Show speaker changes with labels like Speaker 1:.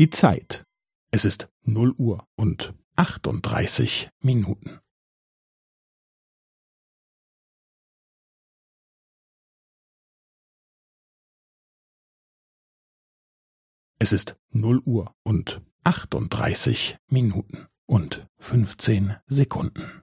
Speaker 1: die Zeit. Es ist 0 Uhr und 38 Minuten. Es ist 0 Uhr und 38 Minuten und 15 Sekunden.